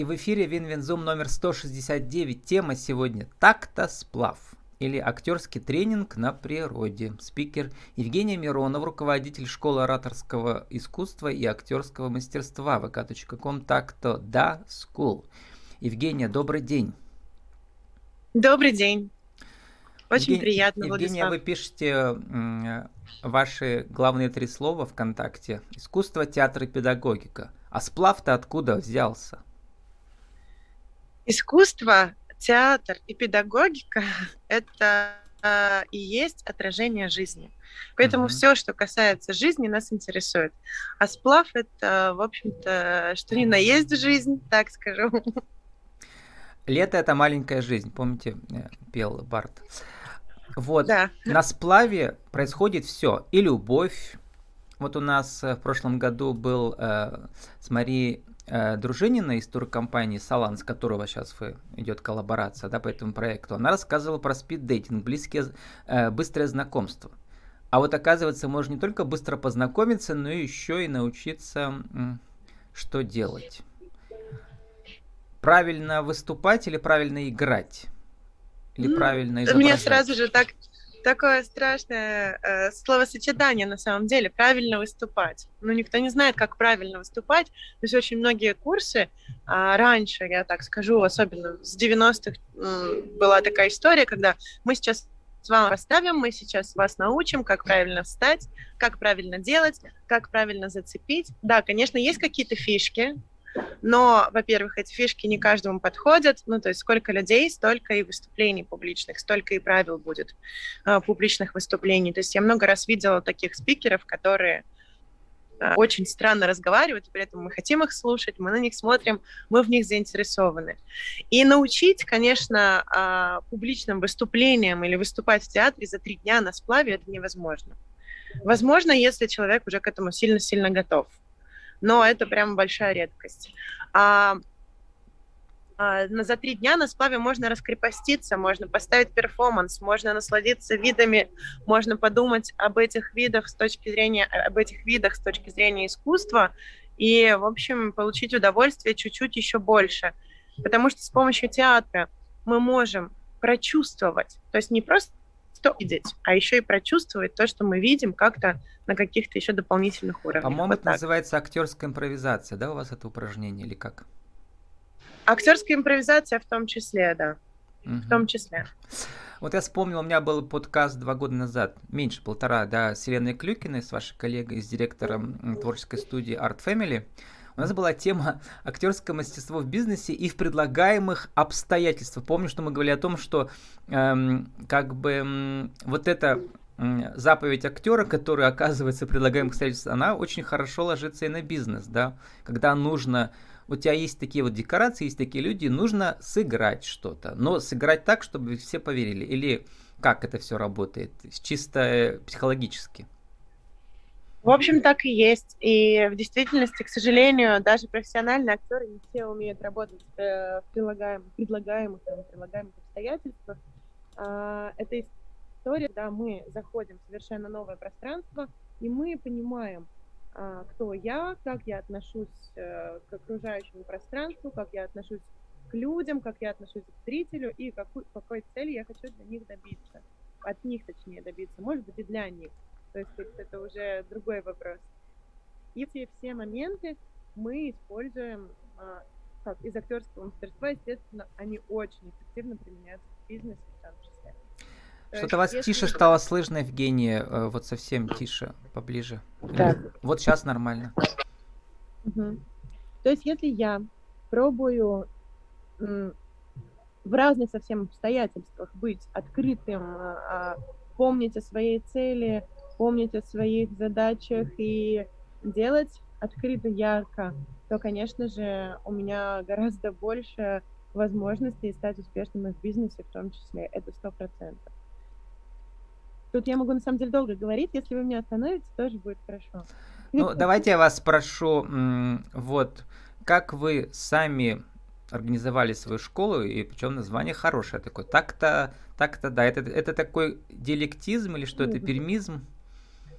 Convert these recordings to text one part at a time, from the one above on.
И в эфире Win-Win Zoom номер 169. Тема сегодня «Такта сплав» или актерский тренинг на природе. Спикер Евгения Миронов, руководитель школы ораторского искусства и актерского мастерства vk.com такто да school. Евгения, добрый день. Добрый день. Очень Евгения, приятно, Евгения, Владислав. вы пишете ваши главные три слова ВКонтакте. Искусство, театр и педагогика. А сплав-то откуда взялся? Искусство, театр и педагогика — это э, и есть отражение жизни. Поэтому Мгм. все, что касается жизни, нас интересует. А сплав — это, в общем-то, что ни на есть жизнь, так скажу. Лето это маленькая жизнь, помните, э, пел Барт. Вот. Да. На сплаве происходит все. И любовь. Вот у нас э, в прошлом году был э, с Марией Дружинина из туркомпании Салан, с которого сейчас идет коллаборация да, по этому проекту. Она рассказывала про спид-дейтинг, близкие, э, быстрое знакомство. А вот оказывается, можно не только быстро познакомиться, но еще и научиться, что делать. Правильно выступать или правильно играть? Или М, правильно изображать? меня сразу же так такое страшное э, словосочетание на самом деле правильно выступать. Ну, никто не знает, как правильно выступать. То есть очень многие курсы а, раньше, я так скажу, особенно с 90-х м, была такая история, когда мы сейчас с вами поставим, мы сейчас вас научим, как правильно встать, как правильно делать, как правильно зацепить. Да, конечно, есть какие-то фишки, но, во-первых, эти фишки не каждому подходят. Ну, то есть сколько людей, столько и выступлений публичных, столько и правил будет э, публичных выступлений. То есть я много раз видела таких спикеров, которые э, очень странно разговаривают, и при этом мы хотим их слушать, мы на них смотрим, мы в них заинтересованы. И научить, конечно, э, публичным выступлениям или выступать в театре за три дня на сплаве это невозможно. Возможно, если человек уже к этому сильно-сильно готов но это прям большая редкость. А, а, за три дня на сплаве можно раскрепоститься, можно поставить перформанс, можно насладиться видами, можно подумать об этих видах с точки зрения об этих видах с точки зрения искусства и, в общем, получить удовольствие чуть-чуть еще больше, потому что с помощью театра мы можем прочувствовать, то есть не просто видеть, а еще и прочувствовать то, что мы видим как-то на каких-то еще дополнительных уровнях. По-моему, Вот это так. называется актерская импровизация, да, у вас это упражнение или как? Актерская импровизация в том числе, да, Мгм. в том числе. Вот я вспомнил, у меня был подкаст два года назад, меньше полтора, да, с Еленой Клюкиной, с вашей коллегой, с директором творческой студии Art Family. У нас была тема актерское мастерство в бизнесе и в предлагаемых обстоятельствах. Помню, что мы говорили о том, что эм, как бы м, вот эта м, заповедь актера, которая оказывается в предлагаемых обстоятельствах, она очень хорошо ложится и на бизнес, да, когда нужно у тебя есть такие вот декорации, есть такие люди, нужно сыграть что-то, но сыграть так, чтобы все поверили. Или как это все работает, чисто э, психологически? В общем, так и есть. И в действительности, к сожалению, даже профессиональные актеры не все умеют работать э, в прилагаемых, предлагаемых, прилагаемых обстоятельствах. А, это история, когда мы заходим в совершенно новое пространство, и мы понимаем, а, кто я, как я отношусь э, к окружающему пространству, как я отношусь к людям, как я отношусь к зрителю и какой, какой цели я хочу для них добиться. От них, точнее, добиться. Может быть, и для них. Уже другой вопрос. И эти все моменты мы используем а, как из актерского мастерства, естественно, они очень эффективно применяются в бизнесе в том числе. То Что-то вас если- тише стало слышно, Евгения, э, вот совсем тише, поближе. Так. Вот сейчас нормально. Мгм. То есть, если я пробую в разных совсем обстоятельствах быть открытым, а, помнить о своей цели, помнить о своих задачах и делать открыто, ярко, то, конечно же, у меня гораздо больше возможностей стать успешным и в бизнесе в том числе. Это сто процентов. Тут я могу на самом деле долго говорить, если вы меня остановите, тоже будет хорошо. Ну, давайте я вас спрошу, вот, как вы сами организовали свою школу, и причем название хорошее такое. Так-то, так-то, да, это, это такой диалектизм или что это, пермизм?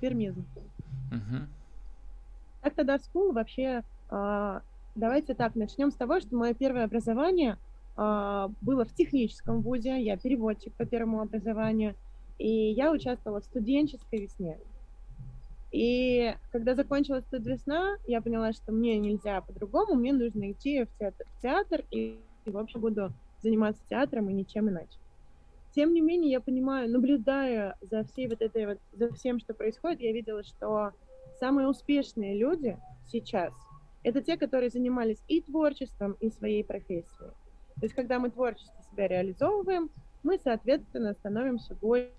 Пермизм. Мгм. Так тогда School вообще а, давайте так, начнем с того, что мое первое образование э, было в техническом вузе, я переводчик по первому образованию, и я участвовала в студенческой весне. И когда закончилась тут весна, я поняла, что мне нельзя по-другому, мне нужно идти в театр, в театр и, и, в общем, буду заниматься театром и ничем иначе. Тем не менее, я понимаю, наблюдая за всей вот этой вот, за всем, что происходит, я видела, что самые успешные люди сейчас — это те, которые занимались и творчеством, и своей профессией. То есть, когда мы творчески себя реализовываем, мы, соответственно, становимся более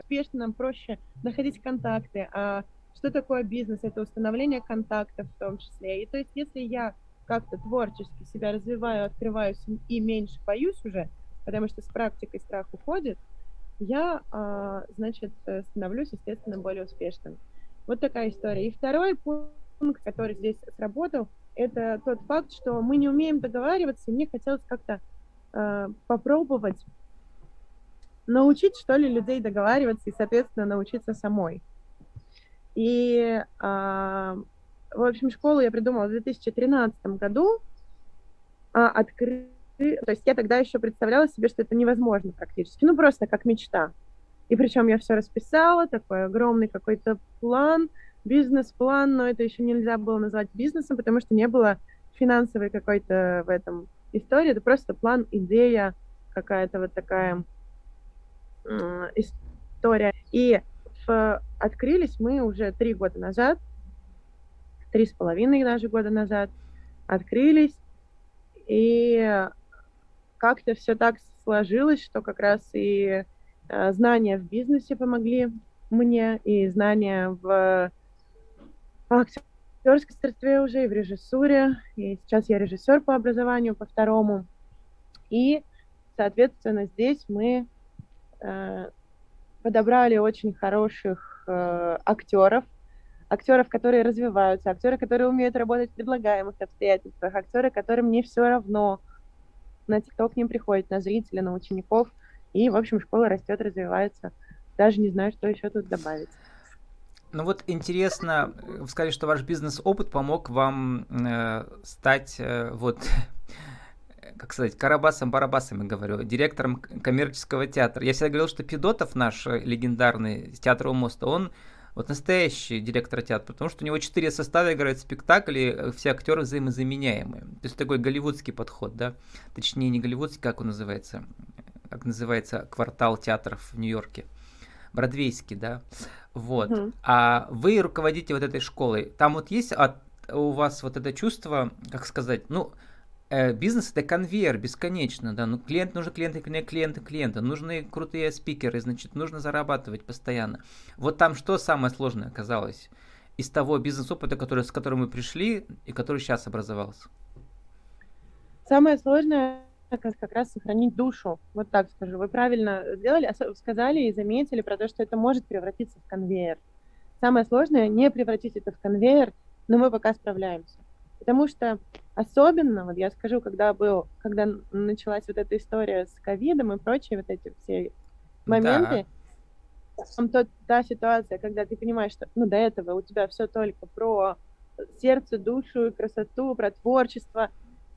успешны, нам проще находить контакты. А что такое бизнес? Это установление контактов в том числе. И то есть, если я как-то творчески себя развиваю, открываюсь и меньше боюсь уже, потому что с практикой страх уходит, я, а, значит, становлюсь, естественно, более успешным. Вот такая история. И второй пункт, который здесь сработал, это тот факт, что мы не умеем договариваться, и мне хотелось как-то э, попробовать научить, что ли, людей договариваться и, соответственно, научиться самой. И, э, в общем, школу я придумала в 2013 году, э, открыть то есть я тогда еще представляла себе, что это невозможно практически, ну просто как мечта. И причем я все расписала, такой огромный какой-то план, бизнес-план, но это еще нельзя было назвать бизнесом, потому что не было финансовой какой-то в этом истории, это просто план, идея, какая-то вот такая э, история. И в, открылись мы уже три года назад, три с половиной даже года назад, открылись, и как-то все так сложилось, что как раз и э, знания в бизнесе помогли мне, и знания в актерской мастерстве уже, и в режиссуре. И сейчас я режиссер по образованию, по второму. И, соответственно, здесь мы э, подобрали очень хороших э, актеров, актеров, которые развиваются, актеры, которые умеют работать в предлагаемых обстоятельствах, актеры, которым не все равно, на кто к ним приходит, на зрителей, на учеников. И, в общем, школа растет, развивается. Даже не знаю, что еще тут добавить. Ну вот интересно, вы сказали, что ваш бизнес-опыт помог вам э, стать э, вот как сказать, Карабасом-Барабасом, я говорю, директором коммерческого театра. Я всегда говорил, что Педотов наш э, легендарный с театра моста, он вот настоящий директор театра, потому что у него четыре состава играют спектакли, все актеры взаимозаменяемые. То есть такой голливудский подход, да? Точнее, не голливудский, как он называется? Как называется квартал театров в Нью-Йорке? Бродвейский, да? Вот. Mm-hmm. А вы руководите вот этой школой. Там вот есть от, у вас вот это чувство, как сказать, ну, бизнес это конвейер бесконечно, да, ну клиент нужен клиент, клиент, клиент, клиента, нужны крутые спикеры, значит, нужно зарабатывать постоянно. Вот там что самое сложное оказалось из того бизнес-опыта, который, с которым мы пришли и который сейчас образовался? Самое сложное как раз сохранить душу, вот так скажу. Вы правильно сделали, сказали и заметили про то, что это может превратиться в конвейер. Самое сложное не превратить это в конвейер, но мы пока справляемся. Потому что особенно, вот я скажу, когда был, когда началась вот эта история с ковидом и прочие вот эти все моменты, да. там тот, та ситуация, когда ты понимаешь, что ну, до этого у тебя все только про сердце, душу красоту, про творчество,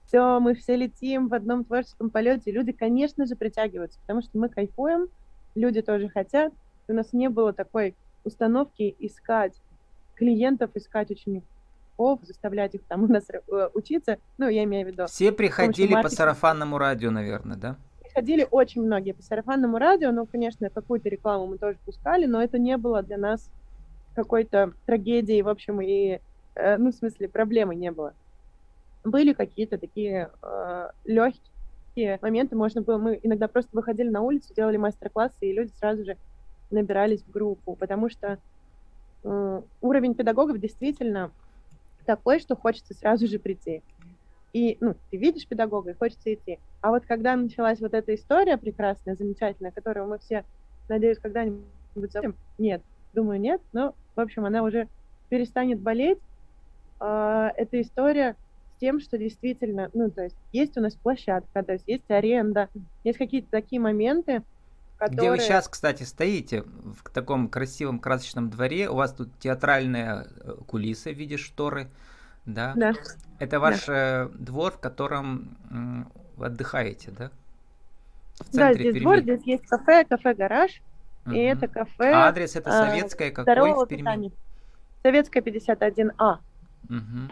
все, мы все летим в одном творческом полете, люди, конечно же, притягиваются, потому что мы кайфуем, люди тоже хотят, у нас не было такой установки искать клиентов, искать учеников, учеников, заставлять их там у нас э, учиться. Ну, я имею в виду. Все приходили по сарафанному радио, наверное, да? Приходили очень многие по сарафанному радио, ну, конечно, какую-то рекламу мы тоже пускали, но это не было для нас какой-то трагедией, в общем, и, э, ну, в смысле, проблемы не было. Были какие-то такие э, легкие моменты, можно было, мы иногда просто выходили на улицу, делали мастер-классы, и люди сразу же набирались в группу, потому что э, уровень педагогов действительно такой, что хочется сразу же прийти. И, ну, ты видишь педагога, и хочется идти. А вот когда началась вот эта история прекрасная, замечательная, которую мы все, надеюсь, когда-нибудь забудем, нет, думаю, нет, но, в общем, она уже перестанет болеть. А, эта история с тем, что действительно, ну, то есть есть у нас площадка, то есть есть аренда, есть какие-то такие моменты, которые... Где вы сейчас, кстати, стоите, в таком красивом красочном дворе, у вас тут театральная э, кулиса в виде шторы, Да? Да. Это ваш да. двор, в котором вы отдыхаете, да? В да, здесь Перми. двор, здесь есть кафе, кафе-гараж. Угу. И это кафе... А адрес это а, советская, какой в Перми? Питания. Советская 51А. Угу.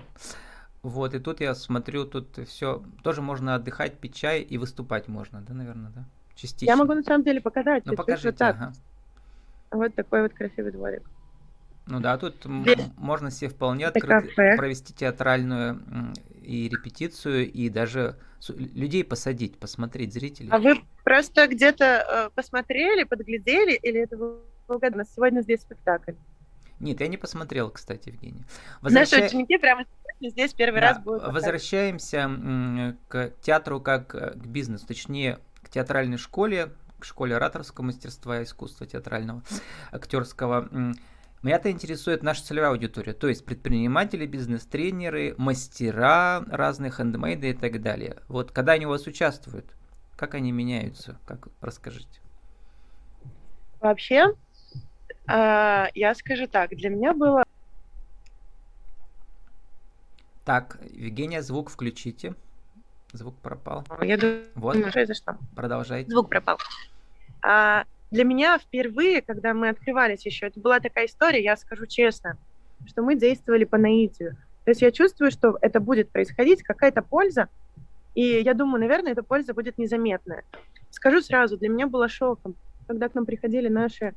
Вот, и тут я смотрю, тут все, тоже можно отдыхать, пить чай и выступать можно, да, наверное, да? Частично. Я могу на самом деле показать. Ну, покажите, вот так. Ага. Вот такой вот красивый дворик. Ну да, тут Здесь можно себе вполне открыто провести театральную и репетицию, и даже людей посадить, посмотреть зрителей. А вы просто где-то э, посмотрели, подглядели, или это вы угадали? Сегодня здесь спектакль. Нет, я не посмотрел, кстати, Евгений. Возвращай... Наши ученики прямо здесь первый да, раз будут. Возвращаемся к театру как э, к бизнесу, точнее, театральной школе, к школе ораторского мастерства и искусства театрального, актерского. Меня-то интересует наша целевая аудитория, то есть предприниматели, бизнес-тренеры, мастера разных хендмейда и так далее. Вот когда они у вас участвуют, как они меняются, как расскажите? Вообще, а, я скажу так, для меня было... Так, Евгения, звук включите. Звук пропал. Я думаю, вот. что? Продолжайте. Звук пропал. А, для меня впервые, когда мы открывались еще, это была такая история, я скажу честно, что мы действовали по наитию. То есть я чувствую, что это будет происходить, какая-то польза, и я думаю, наверное, эта польза будет незаметная. Скажу сразу, для меня было шоком, когда к нам приходили наши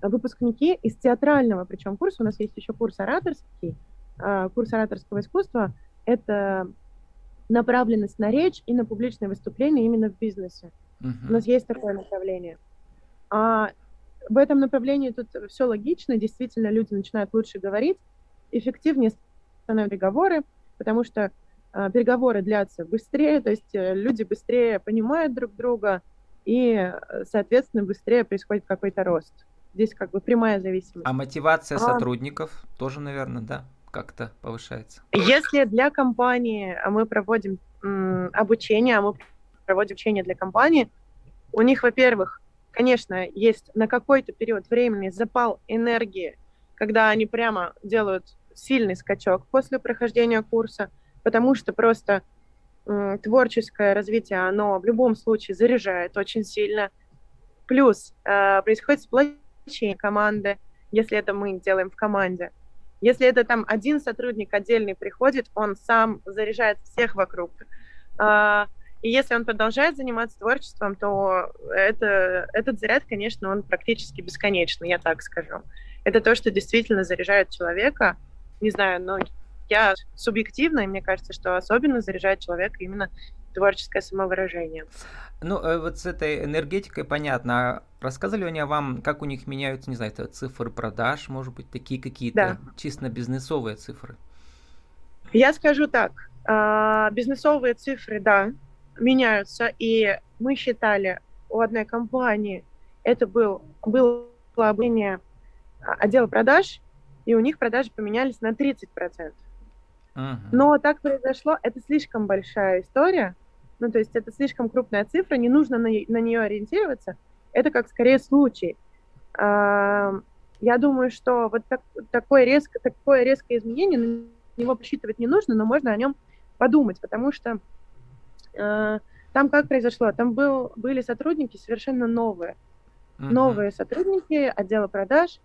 выпускники из театрального, причем курса, у нас есть еще курс ораторский, а, курс ораторского искусства, это направленность на речь и на публичное выступление именно в бизнесе. Uh-huh. У нас есть такое направление. А в этом направлении тут все логично, действительно люди начинают лучше говорить, эффективнее становятся переговоры, потому что э, переговоры длятся быстрее, то есть э, люди быстрее понимают друг друга, и, соответственно, быстрее происходит какой-то рост. Здесь как бы прямая зависимость. А мотивация а... сотрудников тоже, наверное, да, как-то повышается? Если для компании мы проводим м, обучение, а мы проводим обучение для компании, у них, во-первых, конечно, есть на какой-то период времени запал энергии, когда они прямо делают сильный скачок после прохождения курса, потому что просто творческое развитие, оно в любом случае заряжает очень сильно. Плюс э, происходит сплочение команды, если это мы делаем в команде. Если это там один сотрудник отдельный приходит, он сам заряжает всех вокруг. А, и если он продолжает заниматься творчеством, то это, этот заряд, конечно, он практически бесконечный, я так скажу. Это то, что действительно заряжает человека. Не знаю, но я субъективно, и мне кажется, что особенно заряжает человека именно творческое самовыражение. Ну, э, вот с этой энергетикой понятно. А рассказывали они вам, как у них меняются, не знаю, цифры продаж, может быть, такие какие-то да. чисто бизнесовые цифры? Я скажу так. А, бизнесовые цифры, да, меняются. И мы считали у одной компании, это был, было обучение отдела продаж, и у них продажи поменялись на 30%. Uh-huh. Но так произошло, это слишком большая история, ну, то есть это слишком крупная цифра, не нужно на, на нее ориентироваться. Это как скорее случай. А, я думаю, что вот так, такое, резко, такое резкое изменение, на него посчитывать не нужно, но можно о нем подумать, потому что э, там как произошло? Там был, были сотрудники совершенно новые. Uh-huh. Новые сотрудники отдела продаж,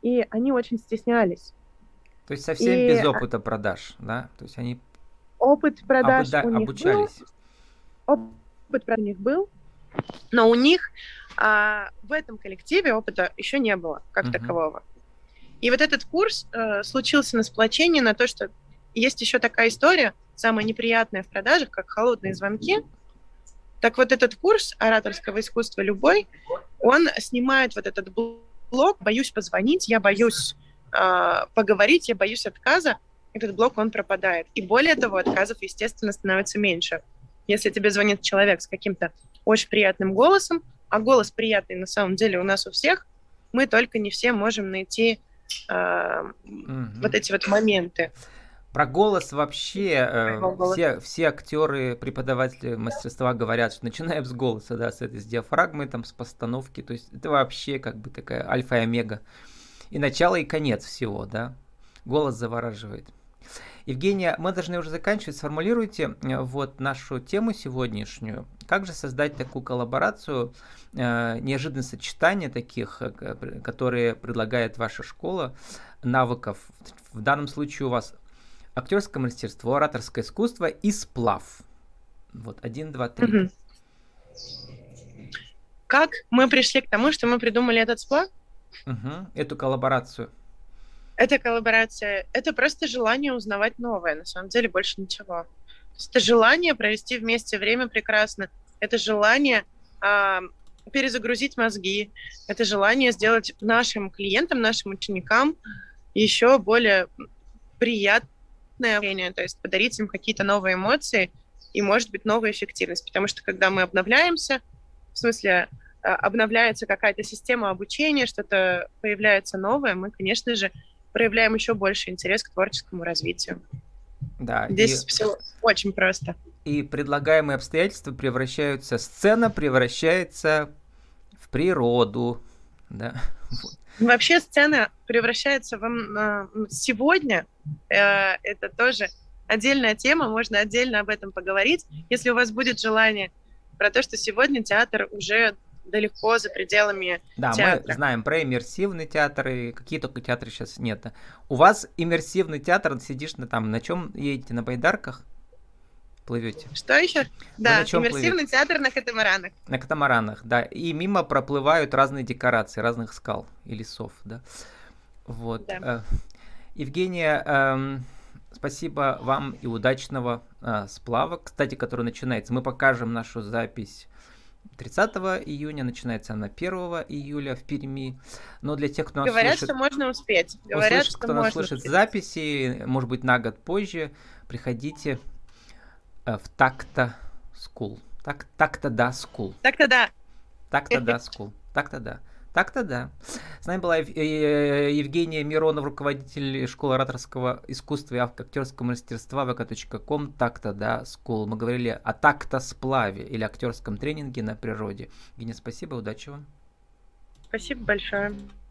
и они очень стеснялись. То есть совсем и... без опыта продаж, да? То есть они опыт продаж обуда- у них обучались. Был, опыт про них был, но у них а, в этом коллективе опыта еще не было как uh-huh. такового. И вот этот курс э, случился на сплочении, на то, что есть еще такая история, самая неприятная в продажах, как холодные звонки. Так вот этот курс ораторского искусства любой, он снимает вот этот блок «боюсь позвонить», «я боюсь э, поговорить», «я боюсь отказа», этот блок, он пропадает. И более того, отказов, естественно, становится меньше. Если тебе звонит человек с каким-то очень приятным голосом, а голос приятный на самом деле у нас у всех, мы только не все можем найти э, угу. вот эти вот моменты. Про голос вообще э, голос. все, все актеры, преподаватели мастерства говорят, что начинаем с голоса, да, с этой с диафрагмы, там, с постановки, то есть это вообще как бы такая альфа и омега. И начало, и конец всего, да. Голос завораживает. Евгения, мы должны уже заканчивать. Сформулируйте э, вот нашу тему сегодняшнюю. Как же создать такую коллаборацию, э, неожиданное сочетание таких, э, которые предлагает ваша школа, навыков. В данном случае у вас актерское мастерство, ораторское искусство и сплав. Вот, один, два, три. Угу. Как мы пришли к тому, что мы придумали этот сплав? Угу. Эту коллаборацию. Эта коллаборация, это просто желание узнавать новое, на самом деле больше ничего. Это желание провести вместе время прекрасно, это желание э, перезагрузить мозги, это желание сделать нашим клиентам, нашим ученикам еще более приятное общение, то есть подарить им какие-то новые эмоции и, может быть, новую эффективность. Потому что когда мы обновляемся, в смысле, а, обновляется какая-то система обучения, что-то появляется новое, мы, конечно же, проявляем еще больше интерес к творческому развитию. Да. Здесь и... все очень просто. И предлагаемые обстоятельства превращаются, сцена превращается в природу, да. Вообще сцена превращается в сегодня. Э, это тоже отдельная тема, можно отдельно об этом поговорить, если у вас будет желание про то, что сегодня театр уже далеко за пределами да, театра. мы знаем про иммерсивный театр, и какие только театры сейчас нет. У вас иммерсивный театр, сидишь на там, на чем едете, на байдарках? Плывете? Что еще? Вы да, иммерсивный плывете? театр на катамаранах. На катамаранах, да. И мимо проплывают разные декорации разных скал и лесов, да. Вот. Да. Э, Евгения, эм, спасибо вам и удачного э, сплава, кстати, который начинается. Мы покажем нашу запись 30 июня, начинается она 1 июля в Перми. Но для тех, кто нас Говорят, слышит, что можно успеть. Говорят, услышит, что кто нас слышит успеть. записи, может быть, на год позже, приходите э, в такта School. Так, так-то да, School. Так-то да. Так-то да, School. Так-то да. Так-то да. С нами была Евгения Миронов, руководитель школы ораторского искусства и актерского мастерства vk.com. Так-то да, School. Мы говорили о так-то сплаве или актерском тренинге на природе. Евгения, спасибо, удачи вам. Спасибо большое.